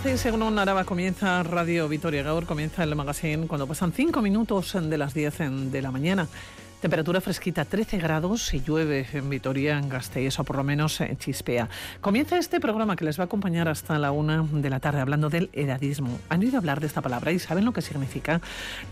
Gasteiz, según Araba, comienza Radio Vitoria Gaur, comienza el magazine cuando pasan cinco minutos de las 10 de la mañana. Temperatura fresquita, 13 grados y llueve en Vitoria, en Gasteiz, o por lo menos en chispea. Comienza este programa que les va a acompañar hasta la una de la tarde hablando del edadismo. ¿Han oído hablar de esta palabra y saben lo que significa?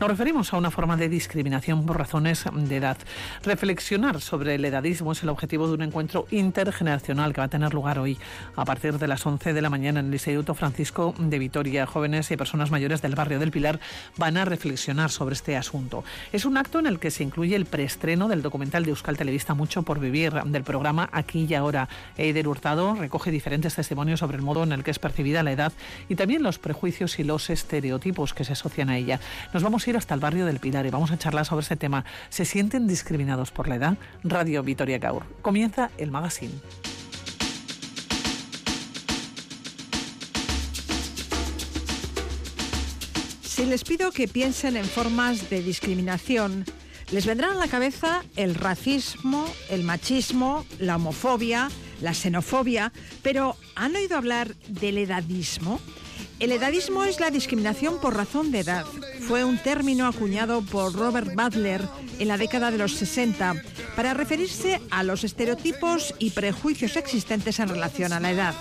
Nos referimos a una forma de discriminación por razones de edad. Reflexionar sobre el edadismo es el objetivo de un encuentro intergeneracional que va a tener lugar hoy a partir de las 11 de la mañana en el Instituto Francisco de Vitoria. Jóvenes y personas mayores del barrio del Pilar van a reflexionar sobre este asunto. Es un acto en el que se incluye el estreno del documental de Euskal Televista Mucho por Vivir, del programa Aquí y Ahora. Eider Hurtado recoge diferentes testimonios sobre el modo en el que es percibida la edad y también los prejuicios y los estereotipos que se asocian a ella. Nos vamos a ir hasta el barrio del Pilar y vamos a charlar sobre este tema. ¿Se sienten discriminados por la edad? Radio Vitoria Gaur. Comienza el magazine. Si les pido que piensen en formas de discriminación, les vendrán a la cabeza el racismo, el machismo, la homofobia, la xenofobia, pero ¿han oído hablar del edadismo? El edadismo es la discriminación por razón de edad. Fue un término acuñado por Robert Butler en la década de los 60 para referirse a los estereotipos y prejuicios existentes en relación a la edad.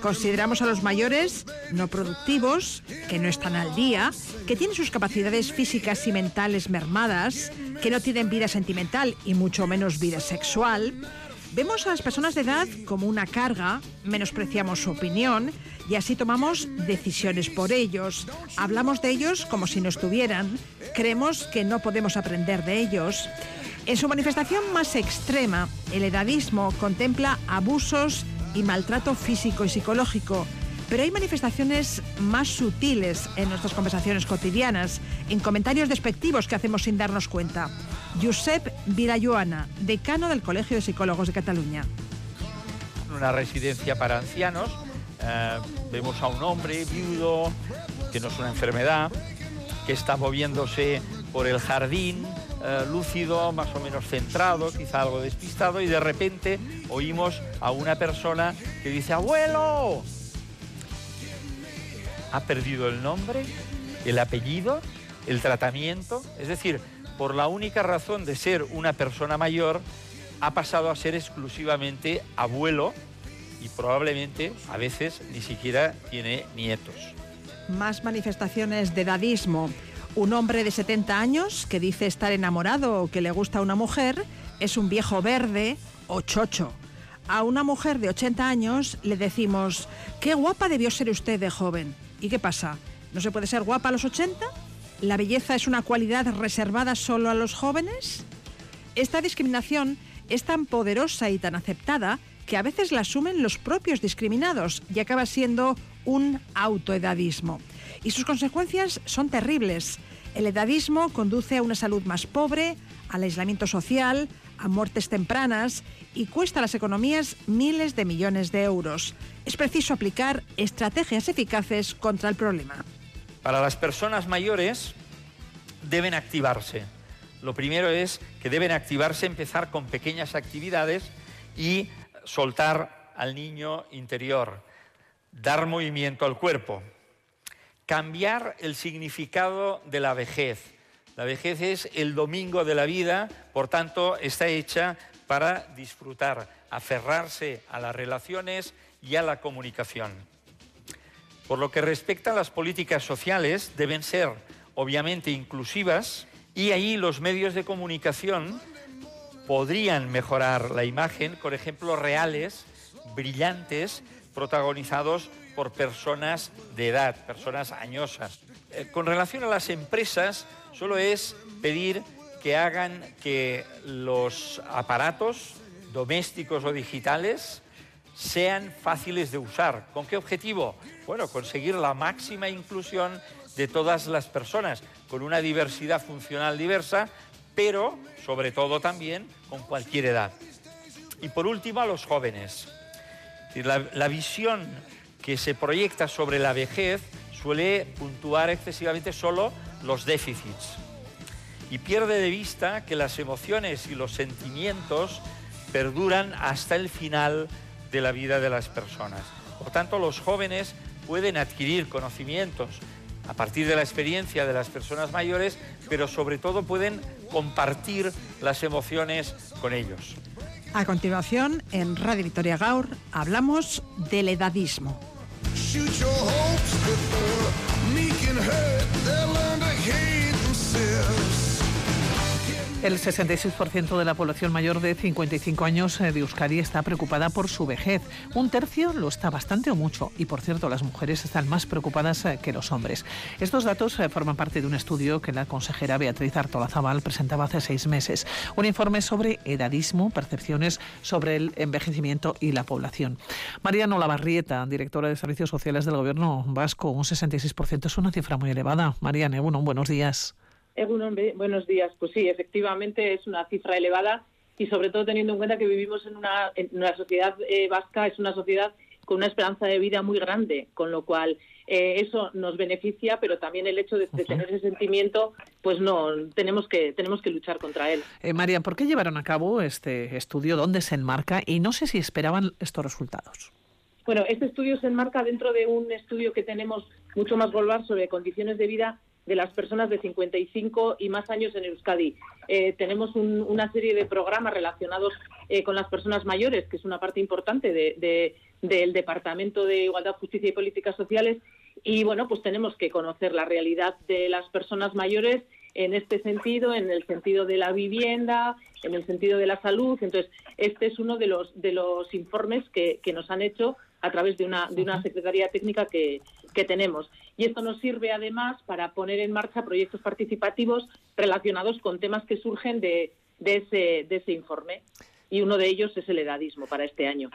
Consideramos a los mayores no productivos, que no están al día, que tienen sus capacidades físicas y mentales mermadas, que no tienen vida sentimental y mucho menos vida sexual. Vemos a las personas de edad como una carga, menospreciamos su opinión y así tomamos decisiones por ellos. Hablamos de ellos como si no estuvieran, creemos que no podemos aprender de ellos. En su manifestación más extrema, el edadismo contempla abusos y maltrato físico y psicológico. Pero hay manifestaciones más sutiles en nuestras conversaciones cotidianas, en comentarios despectivos que hacemos sin darnos cuenta. Josep Vilayuana, decano del Colegio de Psicólogos de Cataluña. Una residencia para ancianos, eh, vemos a un hombre viudo, que no es una enfermedad, que está moviéndose por el jardín, eh, lúcido, más o menos centrado, quizá algo despistado, y de repente oímos a una persona que dice, abuelo, ha perdido el nombre, el apellido, el tratamiento, es decir, por la única razón de ser una persona mayor, ha pasado a ser exclusivamente abuelo y probablemente a veces ni siquiera tiene nietos. Más manifestaciones de dadismo. Un hombre de 70 años que dice estar enamorado o que le gusta a una mujer es un viejo verde o chocho. A una mujer de 80 años le decimos, qué guapa debió ser usted de joven. ¿Y qué pasa? ¿No se puede ser guapa a los 80? ¿La belleza es una cualidad reservada solo a los jóvenes? Esta discriminación es tan poderosa y tan aceptada que a veces la asumen los propios discriminados y acaba siendo un autoedadismo y sus consecuencias son terribles. El edadismo conduce a una salud más pobre, al aislamiento social, a muertes tempranas y cuesta a las economías miles de millones de euros. Es preciso aplicar estrategias eficaces contra el problema. Para las personas mayores deben activarse. Lo primero es que deben activarse, empezar con pequeñas actividades y soltar al niño interior, dar movimiento al cuerpo cambiar el significado de la vejez. La vejez es el domingo de la vida, por tanto, está hecha para disfrutar, aferrarse a las relaciones y a la comunicación. Por lo que respecta a las políticas sociales, deben ser obviamente inclusivas y ahí los medios de comunicación podrían mejorar la imagen con ejemplos reales, brillantes, protagonizados por personas de edad, personas añosas. Eh, con relación a las empresas, solo es pedir que hagan que los aparatos domésticos o digitales sean fáciles de usar. ¿Con qué objetivo? Bueno, conseguir la máxima inclusión de todas las personas, con una diversidad funcional diversa, pero sobre todo también con cualquier edad. Y por último, a los jóvenes. La, la visión que se proyecta sobre la vejez suele puntuar excesivamente solo los déficits y pierde de vista que las emociones y los sentimientos perduran hasta el final de la vida de las personas. Por tanto, los jóvenes pueden adquirir conocimientos a partir de la experiencia de las personas mayores, pero sobre todo pueden compartir las emociones con ellos. A continuación, en Radio Victoria Gaur, hablamos del edadismo. El 66% de la población mayor de 55 años eh, de Euskadi está preocupada por su vejez. Un tercio lo está bastante o mucho. Y por cierto, las mujeres están más preocupadas eh, que los hombres. Estos datos eh, forman parte de un estudio que la consejera Beatriz Artolazabal presentaba hace seis meses. Un informe sobre edadismo, percepciones sobre el envejecimiento y la población. Mariano Lavarrieta, directora de Servicios Sociales del Gobierno Vasco, un 66% es una cifra muy elevada. Mariana, bueno, buenos días buenos días. Pues sí, efectivamente es una cifra elevada y sobre todo teniendo en cuenta que vivimos en una, en una sociedad eh, vasca, es una sociedad con una esperanza de vida muy grande, con lo cual eh, eso nos beneficia, pero también el hecho de, tener ese sentimiento, pues no, tenemos que, tenemos que luchar contra él. Eh, María, ¿por qué llevaron a cabo este estudio? ¿Dónde se enmarca? Y no sé si esperaban estos resultados. Bueno, este estudio se enmarca dentro de un estudio que tenemos mucho más global sobre condiciones de vida de las personas de 55 y más años en Euskadi. Eh, tenemos una serie de programas relacionados eh, con las personas mayores, que es una parte importante del Departamento de Igualdad, Justicia y Políticas Sociales. Y bueno, pues tenemos que conocer la realidad de las personas mayores en este sentido, en el sentido de la vivienda, en el sentido de la salud. Entonces, este es uno de los, de los informes que, que nos han hecho a través de una, de una secretaría técnica que, que tenemos. Y esto nos sirve además para poner en marcha proyectos participativos relacionados con temas que surgen de, de, ese, de ese informe. Y uno de ellos es el edadismo para este año.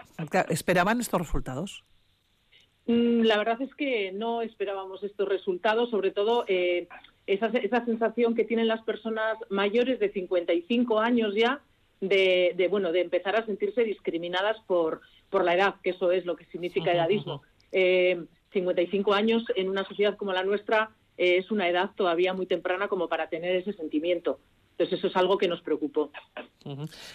¿Esperaban estos resultados? Mm, la verdad es que no esperábamos estos resultados, sobre todo eh, esa, esa sensación que tienen las personas mayores de 55 años ya de, de, bueno de empezar a sentirse discriminadas por por la edad, que eso es lo que significa edadismo. 55 eh, años en una sociedad como la nuestra eh, es una edad todavía muy temprana como para tener ese sentimiento. Entonces eso es algo que nos preocupó.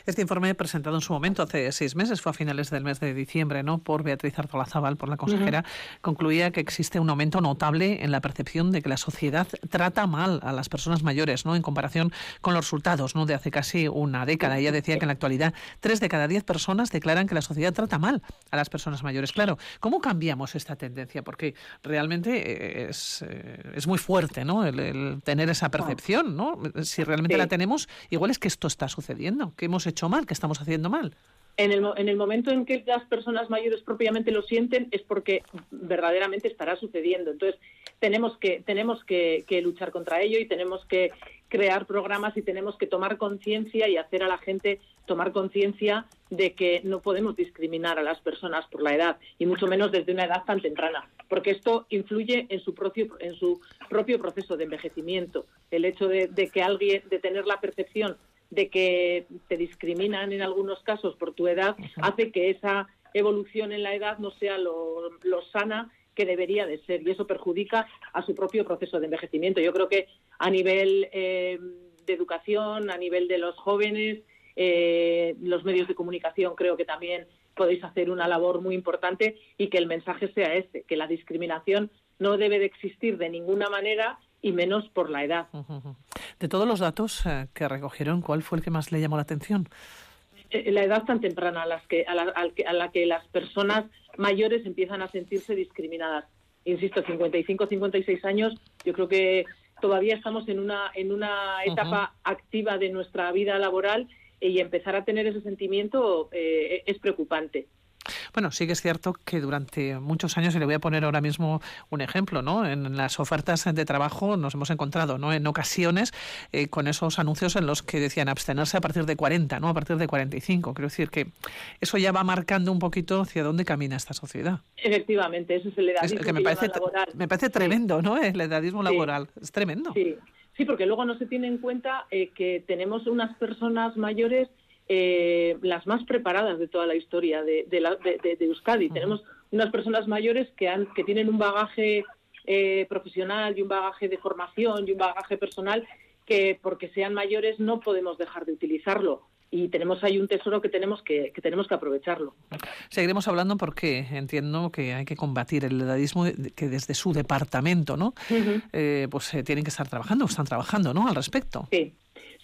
Este informe presentado en su momento hace seis meses, fue a finales del mes de diciembre, ¿no? Por Beatriz Artolazábal, por la consejera, concluía que existe un aumento notable en la percepción de que la sociedad trata mal a las personas mayores, ¿no? En comparación con los resultados, ¿no? De hace casi una década. Ella decía que en la actualidad tres de cada diez personas declaran que la sociedad trata mal a las personas mayores. Claro, ¿cómo cambiamos esta tendencia? Porque realmente es, eh, es muy fuerte, ¿no? El, tener esa percepción, ¿no? Si realmente la tenemos, igual es que esto está sucediendo, que hemos hecho mal, que estamos haciendo mal. En el, en el, momento en que las personas mayores propiamente lo sienten es porque verdaderamente estará sucediendo. Entonces, tenemos que, tenemos que, luchar contra ello y tenemos que crear programas y tenemos que tomar conciencia y hacer a la gente tomar conciencia de que no podemos discriminar a las personas por la edad y mucho menos desde una edad tan temprana, porque esto influye en su propio, en su propio proceso de envejecimiento. El hecho de, que alguien, de tener la percepción de que te discriminan en algunos casos por tu edad, hace que esa evolución en la edad no sea lo, sana que debería de ser y eso perjudica a su propio proceso de envejecimiento. Yo creo que a nivel eh, de educación, a nivel de los jóvenes, eh, los medios de comunicación creo que también podéis hacer una labor muy importante y que el mensaje sea este, que la discriminación no debe de existir de ninguna manera y menos por la edad. De todos los datos eh, que recogieron, ¿cuál fue el que más le llamó la atención? Eh, la edad tan temprana a, las que, a, la, que las personas mayores empiezan a sentirse discriminadas. Insisto, 55, 56 años, yo creo que todavía estamos en una, en una etapa activa de nuestra vida laboral y empezar a tener ese sentimiento eh, es preocupante. Bueno, sí que es cierto que durante muchos años, y le voy a poner ahora mismo un ejemplo, ¿no? En las ofertas de trabajo nos hemos encontrado, ¿no? En ocasiones eh, con esos anuncios en los que decían abstenerse a partir de 40, ¿no? A partir de 45. Quiero decir que eso ya va marcando un poquito hacia dónde camina esta sociedad. Efectivamente, eso es el edadismo que me parece, laboral. Me parece tremendo, ¿no? El edadismo laboral. Es tremendo. Sí. Sí, porque luego no se tiene en cuenta eh, que tenemos unas personas mayores eh, las más preparadas de toda la historia de, Euskadi. Tenemos unas personas mayores que, han, que tienen un bagaje eh, profesional y un bagaje de formación y un bagaje personal que porque sean mayores no podemos dejar de utilizarlo. y tenemos ahí un tesoro que tenemos que, que, tenemos que aprovecharlo. Seguiremos hablando porque entiendo que hay que combatir el edadismo que desde su departamento, ¿no? eh, pues eh, tienen que estar trabajando, están trabajando, ¿no? Al respecto. Sí.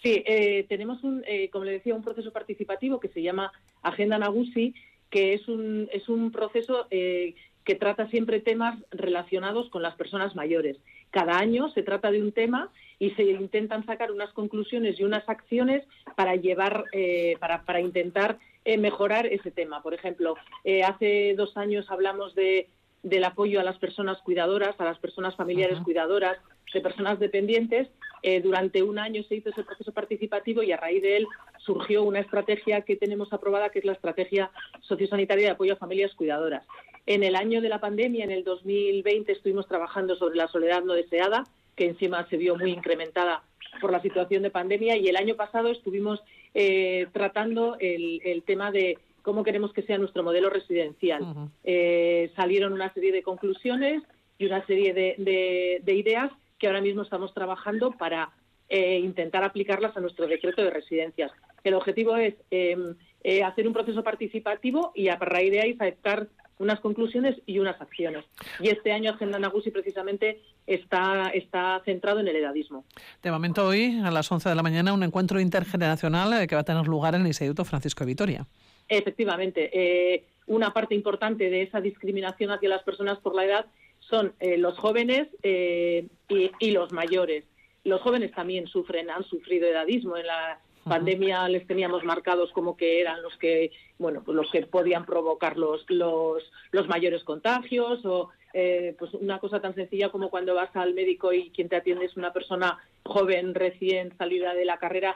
Sí, eh, tenemos un, eh, como le decía, un proceso participativo que se llama Agenda Nagusi, que es un, es un proceso eh, que trata siempre temas relacionados con las personas mayores. Cada año se trata de un tema y se intentan sacar unas conclusiones y unas acciones para llevar, eh, para, para, intentar eh, mejorar ese tema. Por ejemplo, hace dos años hablamos de, del apoyo a las personas cuidadoras, a las personas familiares uh -huh. cuidadoras, de personas dependientes. Eh, durante un año se hizo ese proceso participativo y a raíz de él surgió una estrategia que tenemos aprobada, que es la estrategia sociosanitaria de apoyo a familias cuidadoras. En el año de la pandemia, en el 2020, estuvimos trabajando sobre la soledad no deseada, que encima se vio muy incrementada por la situación de pandemia, y el año pasado estuvimos eh, tratando el, el, tema de cómo queremos que sea nuestro modelo residencial. Uh -huh. eh, salieron una serie de conclusiones y una serie de, de, de ideas que ahora mismo estamos trabajando para eh, intentar aplicarlas a nuestro decreto de residencias. El objetivo es eh, eh, hacer un proceso participativo y a raíz de ahí aceptar unas conclusiones y unas acciones. Y este año Agenda Nagusi precisamente está, está centrado en el edadismo. De momento hoy, a las 11 de la mañana, un encuentro intergeneracional eh, que va a tener lugar en el Instituto Francisco de Vitoria. Efectivamente. Eh, una parte importante de esa discriminación hacia las personas por la edad son eh, los jóvenes eh, y, y, los mayores. Los jóvenes también sufren, han sufrido edadismo. En la uh -huh. pandemia les teníamos marcados como que eran los que, bueno, pues los que podían provocar los, los, los mayores contagios o eh, pues una cosa tan sencilla como cuando vas al médico y quien te atiende es una persona joven recién salida de la carrera,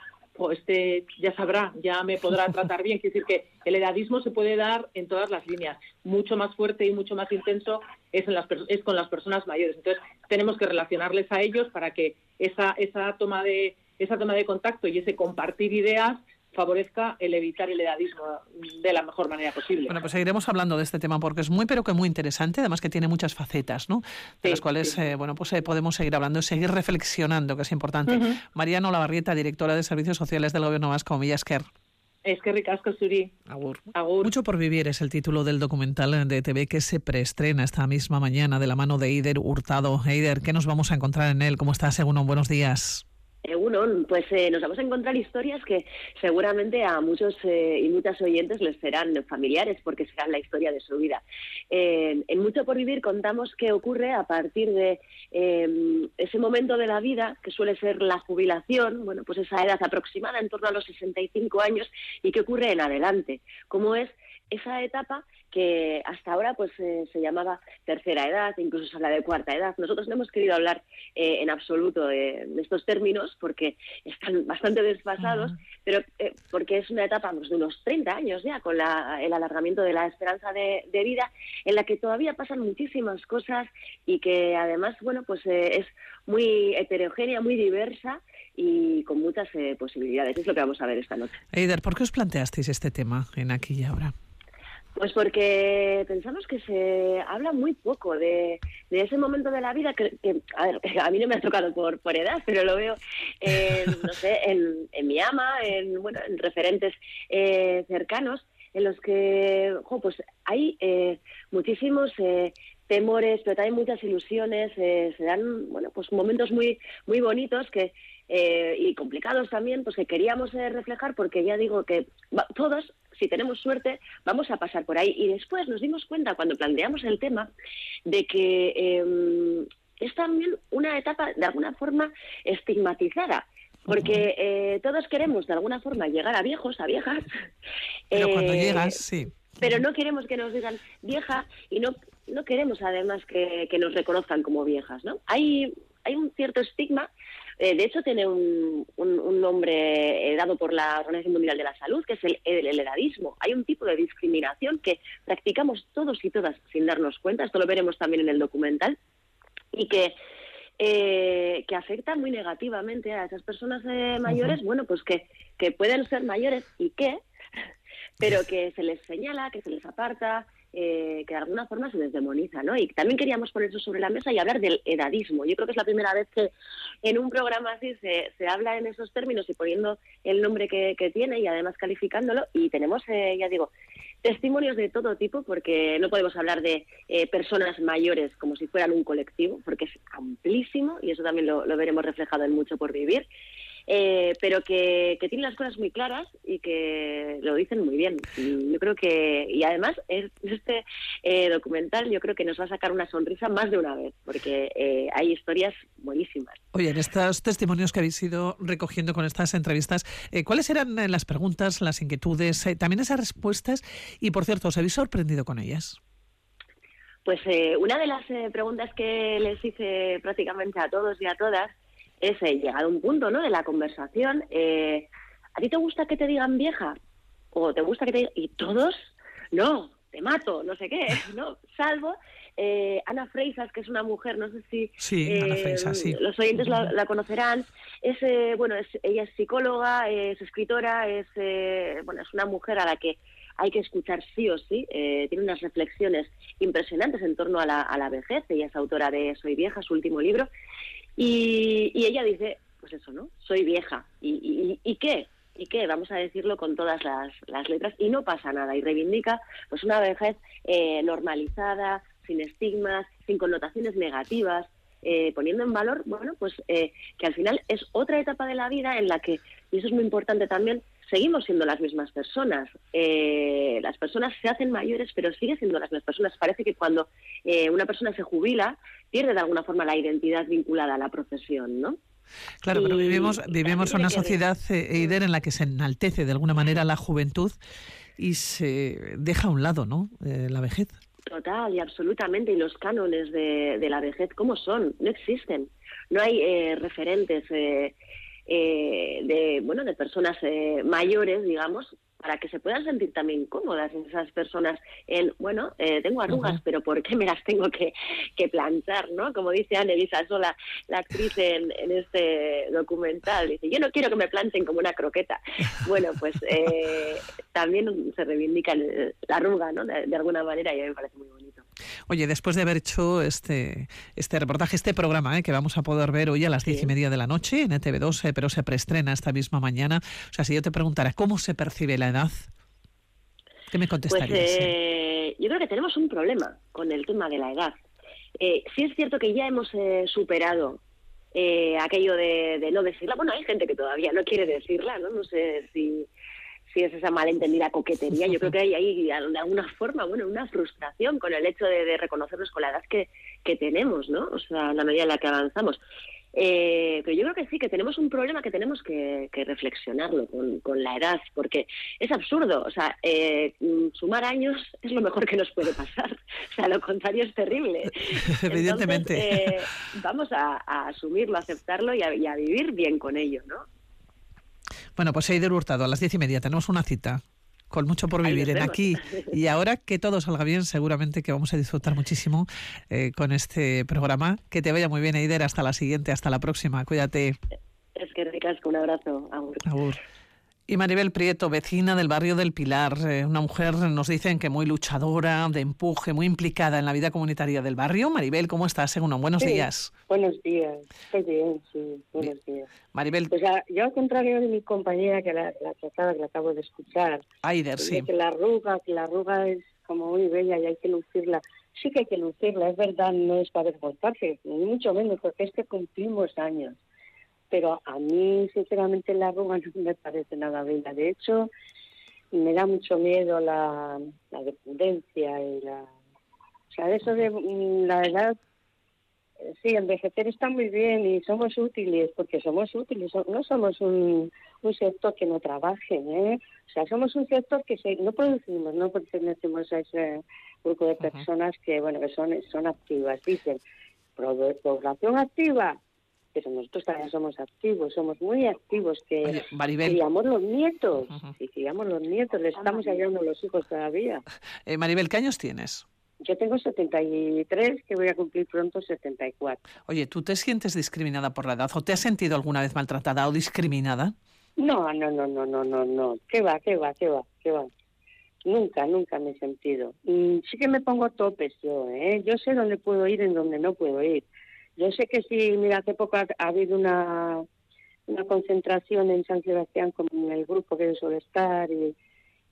este ya sabrá, ya me podrá tratar bien. Quiere decir que el edadismo se puede dar en todas las líneas. Mucho más fuerte y mucho más intenso es, en las, es con las personas mayores. Entonces, tenemos que relacionarles a ellos para que esa, esa, toma de, esa toma de contacto y ese compartir ideas favorezca el evitar el edadismo de la mejor manera posible. Bueno, pues seguiremos hablando de este tema porque es muy, pero que muy interesante, además que tiene muchas facetas, ¿no? De sí, las cuales, sí. eh, bueno, pues eh, podemos seguir hablando y seguir reflexionando, que es importante. Uh -huh. Mariano Lavarrieta, directora de Servicios Sociales del Gobierno Vasco, Millasker. Es que ricasco, Suri. Agur. Agur. Mucho por vivir es el título del documental de TV que se preestrena esta misma mañana de la mano de Eider Hurtado. Eider, ¿qué nos vamos a encontrar en él? ¿Cómo estás, Según Buenos días. Uno, pues eh, nos vamos a encontrar historias que seguramente a muchos eh, y muchas oyentes les serán familiares porque serán la historia de su vida. Eh, en Mucho por Vivir contamos qué ocurre a partir de ese momento de la vida que suele ser la jubilación, bueno, pues esa edad aproximada en torno a los 65 años y qué ocurre en adelante, cómo es esa etapa que hasta ahora pues eh, se llamaba tercera edad, incluso se habla de cuarta edad. Nosotros no hemos querido hablar eh, en absoluto de, de, estos términos porque están bastante desfasados, uh -huh. pero eh, porque es una etapa pues, de unos 30 años ya con la, el alargamiento de la esperanza de, de, vida en la que todavía pasan muchísimas cosas y que además, bueno, pues es muy heterogénea, muy diversa y con muchas posibilidades. Es lo que vamos a ver esta noche. Eider, ¿por qué os planteasteis este tema en aquí y ahora? Pues porque pensamos que se habla muy poco de, de ese momento de la vida que, que, a ver, a mí no me ha tocado por, por edad, pero lo veo, en, no sé, en, en, mi ama, en, bueno, en referentes eh, cercanos, en los que, jo, pues hay eh, muchísimos eh, temores, pero también muchas ilusiones, eh, se dan, bueno, pues momentos muy, muy bonitos que eh, y complicados también, pues que queríamos eh, reflejar porque ya digo que va, todos, si tenemos suerte, vamos a pasar por ahí. Y después nos dimos cuenta cuando planteamos el tema de que eh, es también una etapa de alguna forma estigmatizada. Porque eh, todos queremos de alguna forma llegar a viejos, a viejas. Pero cuando llegas, sí. Pero no queremos que nos digan vieja y no, no queremos además que, que nos reconozcan como viejas, ¿no? Hay, hay un cierto estigma eh, de hecho, tiene un, un, un nombre eh, dado por la Organización Mundial de la Salud, que es el, el, el, edadismo. Hay un tipo de discriminación que practicamos todos y todas sin darnos cuenta. Esto lo veremos también en el documental. Y que, eh, que afecta muy negativamente a esas personas eh, mayores, uh -huh. bueno, pues que, que pueden ser mayores y qué, pero que se les señala, que se les aparta, eh, que de alguna forma se desdemoniza, ¿no? Y también queríamos poner eso sobre la mesa y hablar del edadismo. Yo creo que es la primera vez que en un programa así se, se habla en esos términos y poniendo el nombre que, tiene y además calificándolo. Y tenemos, eh, ya digo, testimonios de todo tipo, porque no podemos hablar de eh, personas mayores como si fueran un colectivo, porque es amplísimo y eso también lo, lo veremos reflejado en Mucho por Vivir. Eh, pero que, que tienen las cosas muy claras y que lo dicen muy bien. Y yo creo que, y además, este eh, documental yo creo que nos va a sacar una sonrisa más de una vez, porque eh, hay historias buenísimas. Oye, en estos testimonios que habéis ido recogiendo con estas entrevistas, ¿cuáles eran las preguntas, las inquietudes, también esas respuestas? Y por cierto, ¿os habéis sorprendido con ellas? Pues una de las preguntas que les hice prácticamente a todos y a todas es eh, llegado a un punto ¿no? de la conversación, eh, ¿a ti te gusta que te digan vieja? ¿O te gusta que te digan... Y todos, no, te mato, no sé qué, ¿no? Salvo eh, Ana Freisas, que es una mujer, no sé si sí, los oyentes la, conocerán. Es, bueno, es, ella es psicóloga, es escritora, es, bueno, es una mujer a la que hay que escuchar sí o sí. tiene unas reflexiones impresionantes en torno a la, a la vejez. Ella es autora de Soy vieja, su último libro. Y, ella dice, pues eso, ¿no? Soy vieja. ¿Y, y, qué? ¿Y qué? Vamos a decirlo con todas las, letras y no pasa nada. Y reivindica pues una vejez eh, normalizada, sin estigmas, sin connotaciones negativas, eh, poniendo en valor, bueno, pues eh, que al final es otra etapa de la vida en la que, y eso es muy importante también, seguimos siendo las mismas personas. las personas se hacen mayores, pero siguen siendo las mismas personas. Parece que cuando una persona se jubila, pierde de alguna forma la identidad vinculada a la profesión, ¿no? Claro, pero vivimos, vivimos una sociedad, eh, en la que se enaltece de alguna manera la juventud y se deja a un lado, ¿no? Eh, la vejez. Total y absolutamente. Y los cánones de, la vejez, ¿cómo son? No existen. No hay eh, referentes de, bueno, de personas mayores, digamos, para que se puedan sentir también cómodas esas personas en, bueno, eh, tengo arrugas, pero ¿por qué me las tengo que, que planchar, no? Como dice Annelisa Sola, la actriz en, en, este documental, dice, yo no quiero que me planten como una croqueta. Bueno, pues eh, también se reivindica la arruga, ¿no? De, de alguna manera y a mí me parece muy bonito. Oye, después de haber hecho este, este reportaje, este programa eh, que vamos a poder ver hoy a las diez y media de la noche en ETV2, eh, pero se preestrena esta misma mañana. O sea, si yo te preguntara cómo se percibe la edad, ¿qué me contestarías? Pues, eh, yo creo que tenemos un problema con el tema de la edad. Eh, sí es cierto que ya hemos superado aquello de, de, no decirla. Bueno, hay gente que todavía no quiere decirla, ¿no? No sé si si es esa malentendida coquetería. Yo creo que hay ahí de alguna forma, bueno, una frustración con el hecho de, reconocernos con la edad que, que, tenemos, ¿no? O sea, la medida en la que avanzamos. Eh, pero yo creo que sí, que tenemos un problema que tenemos que, reflexionarlo con, con, la edad, porque es absurdo. O sea, eh, sumar años es lo mejor que nos puede pasar. O sea, lo contrario es terrible. Evidentemente. Eh, vamos a, asumirlo, a aceptarlo y a, y a vivir bien con ello, ¿no? Bueno, pues Eider Hurtado, a las diez y media tenemos una cita con mucho por vivir en aquí. Y ahora que todo salga bien, seguramente que vamos a disfrutar muchísimo eh, con este programa. Que te vaya muy bien, Eider. Hasta la siguiente, hasta la próxima. Cuídate. Es que ricas, un abrazo. Agur. Y Maribel Prieto, vecina del barrio del Pilar, eh, una mujer, nos dicen que muy luchadora, de empuje, muy implicada en la vida comunitaria del barrio. Maribel, ¿cómo estás? Según buenos días. Buenos días, estoy bien, sí, buenos días. Maribel. Pues yo al contrario de mi compañera que la, la trataba, que la acabo de escuchar. Aider, sí. Que la arruga, que la arruga es como muy bella y hay que lucirla. Sí que hay que lucirla, es verdad, no es para avergonzarse, ni mucho menos, porque es que cumplimos años pero a mí sinceramente la arruga no me parece nada bella. De hecho, me da mucho miedo la, la dependencia y la... O sea, eso de mm, la verdad, eh, sí, envejecer está muy bien y somos útiles, porque somos útiles, no somos un, un sector que no trabaje, ¿eh? O sea, somos un sector que no producimos, no pertenecemos a ese grupo de personas que, bueno, que son, son activas. Dicen, población activa, pero nosotros también somos activos, somos muy activos, que criamos los nietos, y criamos los nietos, les estamos ayudando a los hijos todavía. Eh, Maribel, ¿qué años tienes? Yo tengo 73, que voy a cumplir pronto 74. Oye, ¿tú te sientes discriminada por la edad o te has sentido alguna vez maltratada o discriminada? No, no, no, no, no, no, no. ¿Qué va, qué va, qué va, qué va? Nunca, nunca me he sentido. Y sí que me pongo topes yo, ¿eh? Yo sé dónde puedo ir y en dónde no puedo ir. Yo sé que sí, mira, hace poco ha, habido una, una concentración en San Sebastián con el grupo que yo suele estar y,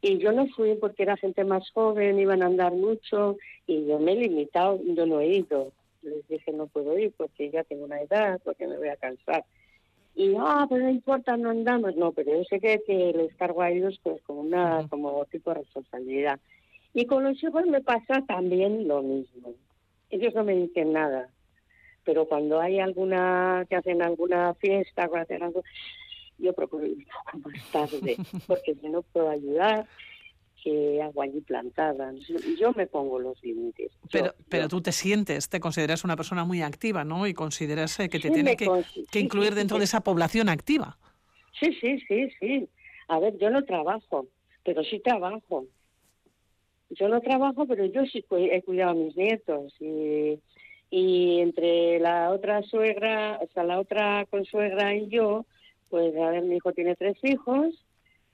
y yo no fui porque era gente más joven, iban a andar mucho y yo me he limitado, yo no he ido. Les dije no puedo ir porque ya tengo una edad, porque me voy a cansar. Y, ah, pero no importa, no andamos. No, pero yo sé que, que les cargo a ellos pues como una, como tipo de responsabilidad. Y con los hijos me pasa también lo mismo. Ellos no me dicen nada. Pero cuando hay alguna, que hacen alguna fiesta o hacen algo, yo procuro ir un poco más tarde, porque si no puedo ayudar que hago allí plantada. Yo me pongo los límites. Pero, pero tú te sientes, te consideras una persona muy activa, ¿no? Y consideras eh, que te tiene que, incluir dentro de esa población activa. Sí, sí, sí, sí. A ver, yo no trabajo, pero sí trabajo. Yo no trabajo, pero yo sí he cuidado a mis nietos. Y, y entre la otra suegra, o sea, la otra consuegra y yo, pues a ver, mi hijo tiene tres hijos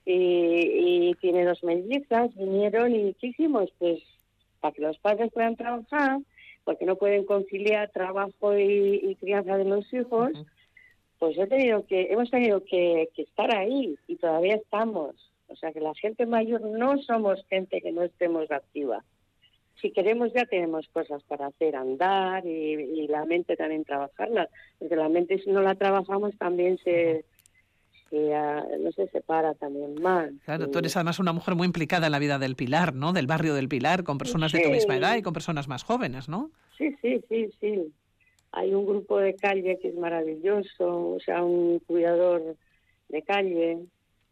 y, tiene dos mellizas, vinieron y ¿qué hicimos? Pues para que los padres puedan trabajar, porque no pueden conciliar trabajo y, crianza de los hijos, pues he tenido que, hemos tenido que, estar ahí y todavía estamos. O sea que la gente mayor no somos gente que no estemos activa. Si queremos ya tenemos cosas para hacer, andar y, y la mente también trabajarla, porque la mente si no la trabajamos también se, no se separa también más. Claro, tú eres además una mujer muy implicada en la vida del Pilar, ¿no? Del barrio del Pilar, con personas de tu misma edad y con personas más jóvenes, ¿no? Sí, sí, sí, sí. Hay un grupo de calle que es maravilloso, o sea, un cuidador de calle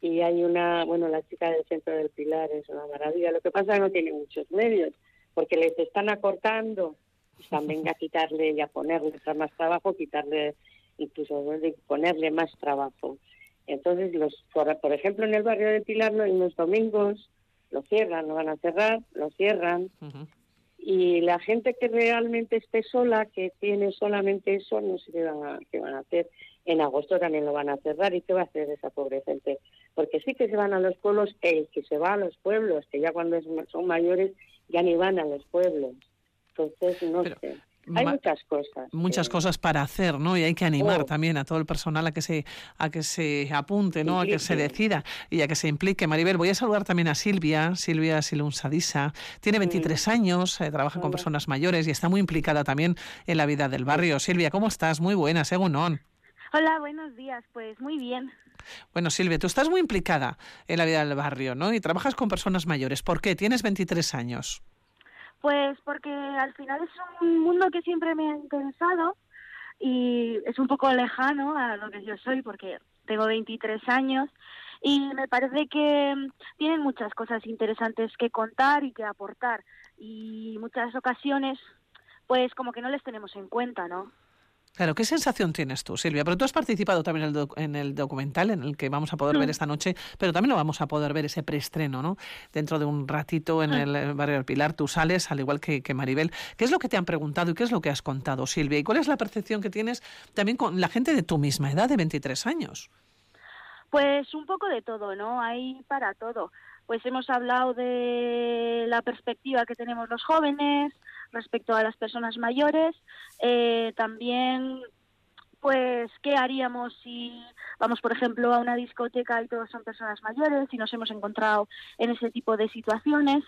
y hay una, bueno, la chica del centro del Pilar es una maravilla. Lo que pasa es que no tiene muchos medios, porque les están acortando, también a quitarle y a ponerle más trabajo, quitarle incluso ponerle más trabajo. Entonces, los, por, ejemplo, en el barrio de Pilar no hay unos domingos, lo cierran, lo van a cerrar, lo cierran. Y la gente que realmente esté sola, que tiene solamente eso, no sé qué van, a, qué van a hacer. En agosto también lo van a cerrar. ¿Y qué va a hacer esa pobre gente? Porque sí que se van a los pueblos, el que se va a los pueblos, que ya cuando son mayores ya ni van a los pueblos. Entonces, no sé. Hay muchas cosas. Muchas cosas para hacer, ¿no? Y hay que animar oh. también a todo el personal a que se a que se apunte, ¿no? A que se decida y a que se implique. Maribel, voy a saludar también a Silvia, Silvia Silunsadisa. Tiene 23 años, eh, trabaja con personas mayores y está muy implicada también en la vida del barrio. Silvia, ¿cómo estás? Muy buena, según on. Hola, buenos días. Pues muy bien. Bueno, Silvia, tú estás muy implicada en la vida del barrio, ¿no? Y trabajas con personas mayores. ¿Por qué? Tienes 23 años. Pues porque al final es un mundo que siempre me ha interesado y es un poco lejano a lo que yo soy porque tengo 23 años y me parece que tienen muchas cosas interesantes que contar y que aportar y muchas ocasiones pues como que no les tenemos en cuenta, ¿no? Claro, ¿qué sensación tienes tú, Silvia? Pero tú has participado también en el, documental en el que vamos a poder ver mm. esta noche, pero también lo vamos a poder ver ese preestreno, ¿no? Dentro de un ratito en mm. el barrio del Pilar, tú sales, al igual que, que, Maribel. ¿Qué es lo que te han preguntado y qué es lo que has contado, Silvia? ¿Y cuál es la percepción que tienes también con la gente de tu misma edad, de 23 años? Pues un poco de todo, ¿no? Hay para todo. Pues hemos hablado de la perspectiva que tenemos los jóvenes, respecto a las personas mayores. Eh, también, pues, ¿qué haríamos si vamos, por ejemplo, a una discoteca y todos son personas mayores y nos hemos encontrado en ese tipo de situaciones?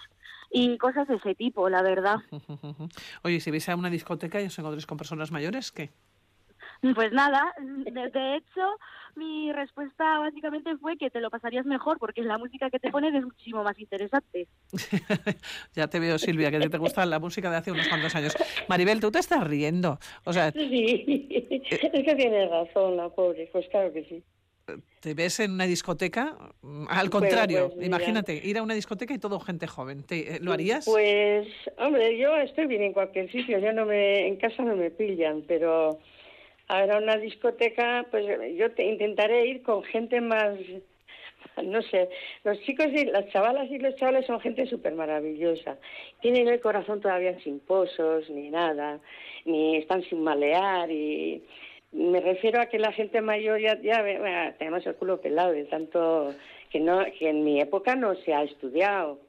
Y cosas de ese tipo, la verdad. Oye, si vais a una discoteca y os encontréis con personas mayores, ¿qué? Pues nada, de, hecho, mi respuesta básicamente fue que te lo pasarías mejor porque la música que te ponen es muchísimo más interesante. ya te veo, Silvia, que te gusta la música de hace unos cuantos años. Maribel, tú te estás riendo. O sea, sí, es que tienes razón, la pobre, pues claro que sí. ¿Te ves en una discoteca? Al contrario, pues imagínate, ir a una discoteca y todo gente joven. ¿Te, ¿Lo harías? Pues, hombre, yo estoy bien en cualquier sitio. Yo no me, en casa no me pillan, pero a una discoteca, pues yo te intentaré ir con gente más, no sé, los chicos y las chavalas y los chavales son gente súper maravillosa. Tienen el corazón todavía sin pozos, ni nada, ni están sin malear y me refiero a que la gente mayor ya, ya tenemos el culo pelado de tanto que no que en mi época no se ha estudiado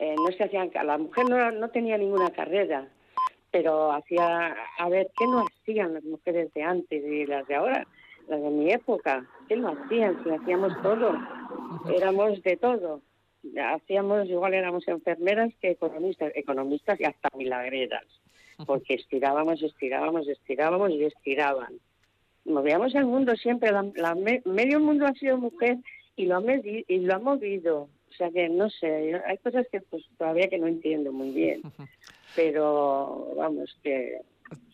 eh, no se hacían, la mujer no, no tenía ninguna carrera, pero hacía, a ver, ¿qué no hacían las mujeres de antes y las de ahora? Las de mi época, ¿qué no hacían? Si hacíamos todo, éramos de todo. Hacíamos, igual éramos enfermeras que economistas, economistas y hasta milagreras, porque estirábamos, estirábamos, estirábamos y estiraban. Movíamos el mundo siempre, la, medio mundo ha sido mujer y lo, ha y lo ha movido. O sea que no sé, hay cosas que pues todavía que no entiendo muy bien pero vamos, que,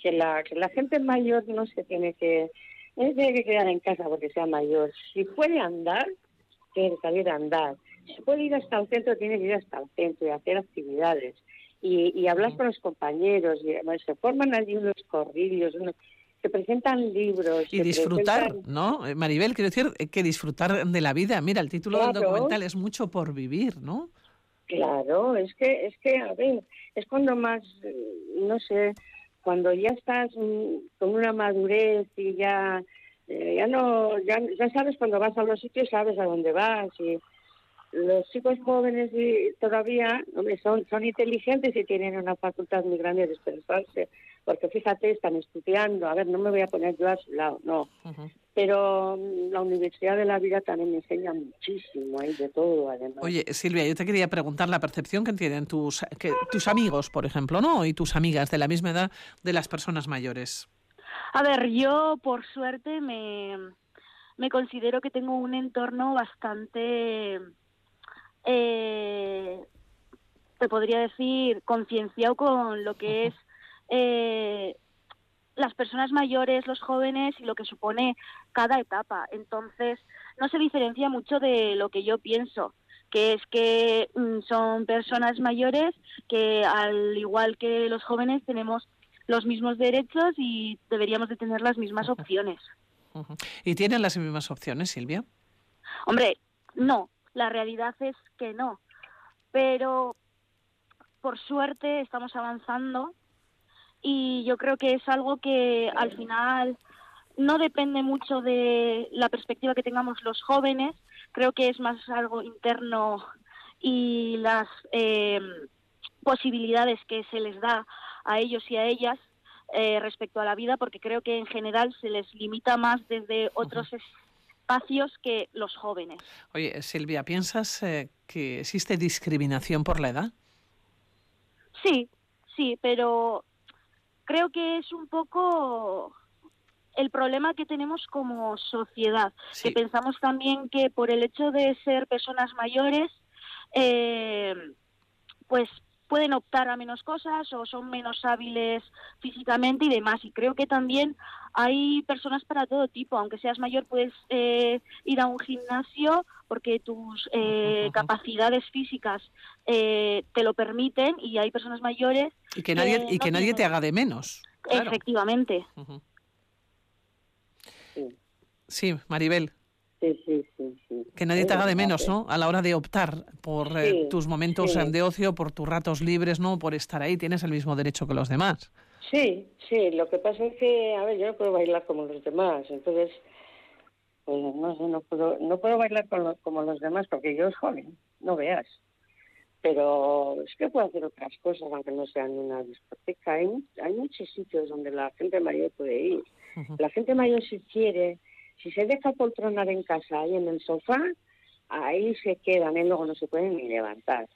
que, la, que la gente mayor no se tiene que, no se tiene que quedar en casa porque sea mayor. Si puede andar, tiene que salir a andar. Si puede ir hasta el centro, tiene que ir hasta el centro y hacer actividades. Y, y hablar con los compañeros, y, se forman allí unos corrillos, se presentan libros. Y disfrutar, ¿no? Eh, Maribel, quiero decir eh, que disfrutar de la vida. Mira, el título del documental es Mucho por vivir, ¿no? Claro, es que, es que, a ver, es cuando más, no sé, cuando ya estás con una madurez y ya, eh, ya no, ya, ya sabes cuando vas a los sitios, sabes a dónde vas y los chicos jóvenes y todavía son, son inteligentes y tienen una facultad muy grande de expresarse, porque fíjate, están estudiando, a ver, no me voy a poner yo a su lado, no, pero mm, la Universidad de la Vida también me enseña muchísimo, hay de todo además. Oye, Silvia, yo te quería preguntar la percepción que tienen tus, que, tus amigos, por ejemplo, ¿no? Y tus amigas de la misma edad de las personas mayores. A ver, yo por suerte me, me considero que tengo un entorno bastante, eh, te podría decir, concienciado con lo que es eh, las personas mayores, los jóvenes y lo que supone cada etapa. Entonces, no se diferencia mucho de lo que yo pienso, que es que mm, son personas mayores que, al igual que los jóvenes, tenemos los mismos derechos y deberíamos de tener las mismas opciones. ¿Y tienen las mismas opciones, Silvia? Hombre, no, la realidad es que no. Pero, por suerte, estamos avanzando y yo creo que es algo que al final no depende mucho de la perspectiva que tengamos los jóvenes, creo que es más algo interno y las eh, posibilidades que se les da a ellos y a ellas eh, respecto a la vida, porque creo que en general se les limita más desde otros espacios que los jóvenes. Oye, Silvia, ¿piensas eh, que existe discriminación por la edad? Sí, sí, pero creo que es un poco el problema que tenemos como sociedad, que pensamos también que por el hecho de ser personas mayores, eh, pues pueden optar a menos cosas o son menos hábiles físicamente y demás. Y creo que también hay personas para todo tipo. Aunque seas mayor, puedes eh, ir a un gimnasio porque tus eh, capacidades físicas eh, te lo permiten y hay personas mayores. Y que nadie, y que nadie te haga de menos. Efectivamente. Sí, Maribel. Sí, sí, sí, Que nadie te haga de menos, ¿no? A la hora de optar por eh, tus momentos de ocio, por tus ratos libres, ¿no? Por estar ahí, tienes el mismo derecho que los demás. Sí, sí, lo que pasa es que, a ver, yo no puedo bailar como los demás, entonces, pues no sé, no puedo, no puedo bailar como los demás porque yo soy joven, no veas. Pero es que puedo hacer otras cosas, aunque no sean una discoteca. Hay, hay muchos sitios donde la gente mayor puede ir. La gente mayor si quiere si se deja poltronar en casa ahí en el sofá, ahí se quedan, ¿eh? luego no se pueden ni levantar.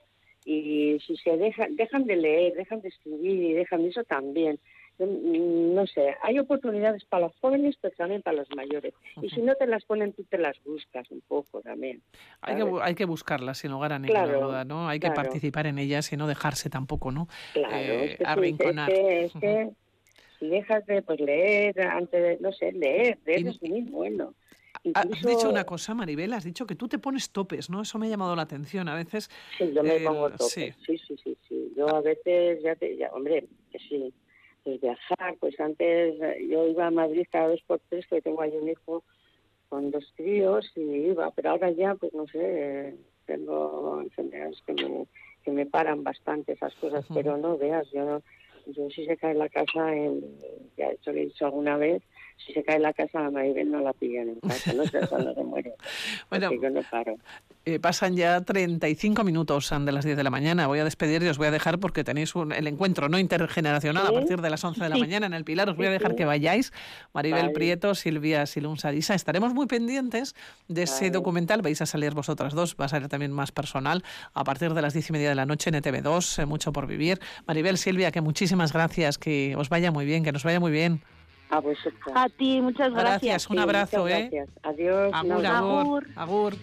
Y si se dejan, dejan de leer, dejan de escribir y dejan eso también. Mm, no sé, hay oportunidades para los jóvenes, pero también para los mayores. Y si no te las ponen, tú te las buscas un poco también. Hay que, hay que buscarlas sin lugar a ninguna duda, ¿no? Hay que participar en ellas y no dejarse tampoco, ¿no? Claro, eh, arrinconar. Es que, si dejas de pues, leer, antes de, no sé, leer, leer es muy bueno. Has dicho una cosa, Maribel, has dicho que tú te pones topes, ¿no? Eso me ha llamado la atención. A veces. Sí, yo me pongo topes. Sí. sí, sí, sí, Yo a veces, ya te. Ya, hombre, que sí. Pues viajar, pues antes yo iba a Madrid cada dos por tres, que tengo ahí un hijo con dos críos y iba, pero ahora ya, pues no sé, tengo enfermedades que me, que me paran bastante esas cosas, pero no veas, yo no yo si se cae la casa, en, ya he dicho, he dicho alguna vez, si se cae la casa, a Maribel no la pillan en casa, no sé cuándo se muere. Bueno, que no paro. Eh, pasan ya 35 minutos de las 10 de la mañana. Voy a despedir y os voy a dejar porque tenéis un, el encuentro no intergeneracional a Sí. partir de las 11 de la mañana en el Pilar. Os voy a dejar que vayáis. Maribel Vale. Prieto, Silvia Silun Sarisa. Estaremos muy pendientes de ese Vale. documental. Vais a salir vosotras dos. Va a ser también más personal a partir de las 10 y media de la noche en ETV2. eh, mucho por vivir. Maribel, Silvia, que muchísimas gracias. Que os vaya muy bien, que nos vaya muy bien. A vosotros. A ti, muchas gracias. Gracias. Un Sí, abrazo, muchas ¿eh? gracias. Adiós. un Agur, abrazo. agur. Agur. agur.